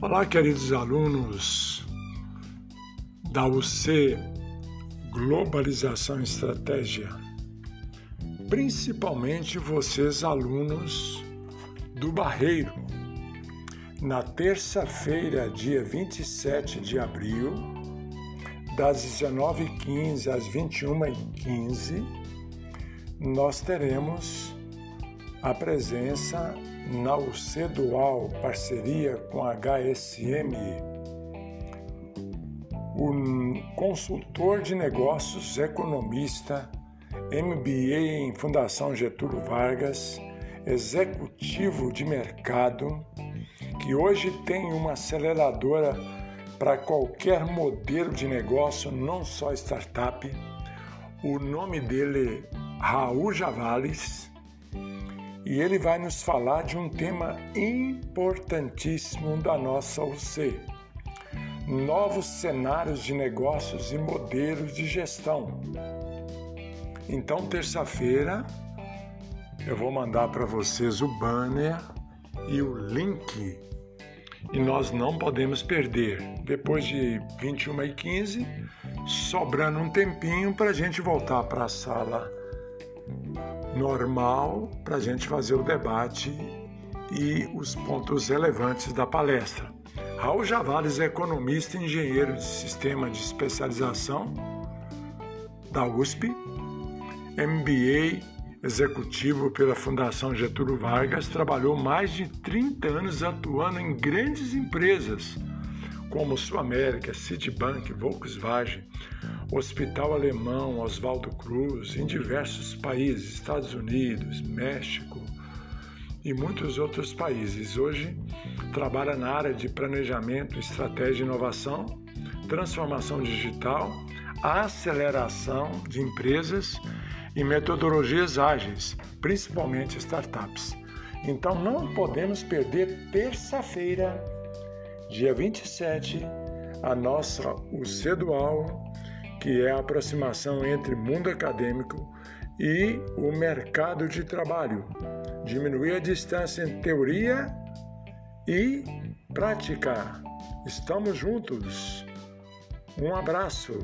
Olá, queridos alunos da UC Globalização e Estratégia, principalmente vocês, alunos do Barreiro. Na terça-feira, dia 27 de abril, das 19h15 às 21h15, nós teremos a presença na UC Dual, parceria com a HSM, o consultor de negócios, economista, MBA em Fundação Getúlio Vargas, executivo de mercado, que hoje tem uma aceleradora para qualquer modelo de negócio, não só startup. O nome dele é Raul Javales e ele vai nos falar de um tema importantíssimo da nossa UC: novos cenários de negócios e modelos de gestão. Então, terça-feira, eu vou mandar para vocês o banner e o link. E nós não podemos perder. Depois de 21h15, sobrando um tempinho para a gente voltar para a sala normal para a gente fazer o debate e os pontos relevantes da palestra. Raul Javales é economista e engenheiro de sistema de especialização da USP, MBA executivo pela Fundação Getúlio Vargas, trabalhou mais de 30 anos atuando em grandes empresas como Sul América, Citibank, Volkswagen, Hospital Alemão, Oswaldo Cruz, em diversos países, Estados Unidos, México e muitos outros países. Hoje trabalha na área de planejamento, estratégia e inovação, transformação digital, aceleração de empresas e metodologias ágeis, principalmente startups. Então não podemos perder terça-feira dia 27, a nossa UC Dual, que é a aproximação entre mundo acadêmico e o mercado de trabalho. Diminuir a distância entre teoria e prática. Estamos juntos. Um abraço.